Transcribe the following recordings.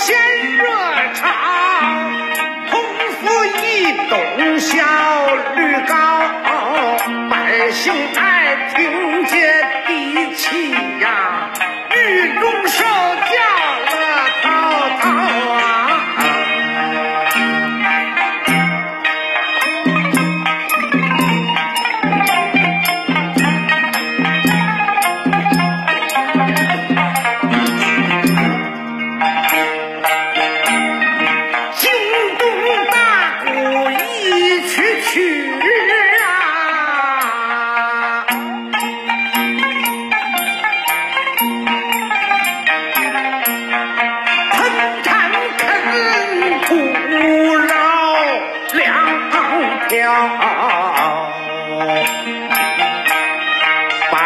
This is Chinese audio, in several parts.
先热场，通俗易懂，效率高，百姓大。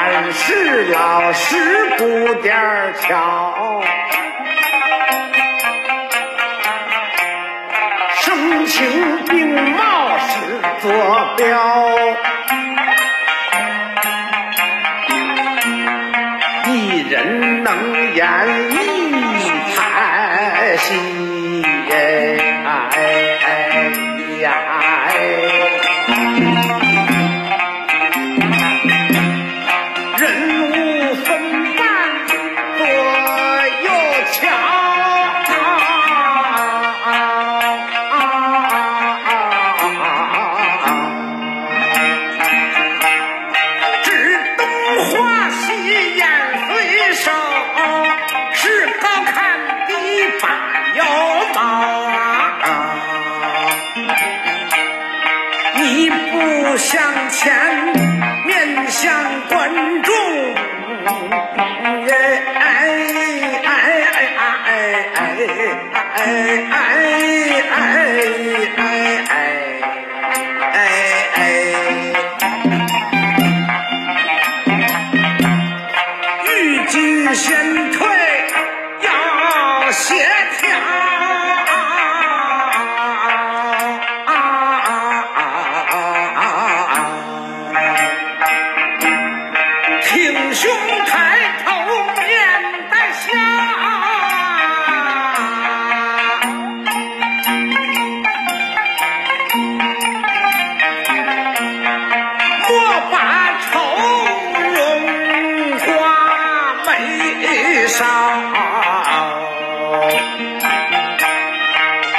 办事老实鼓点儿敲。声情并茂是坐标，一人能演一台戏，向前，面向观众，哎哎哎哎哎哎哎哎哎在上，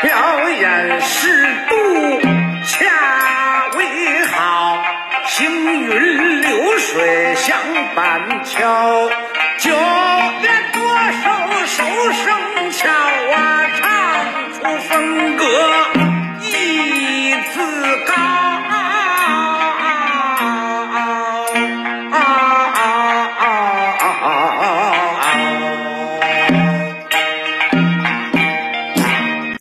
表演是度恰为好，行云流水像板桥，九点歌手手声巧啊，唱出风格。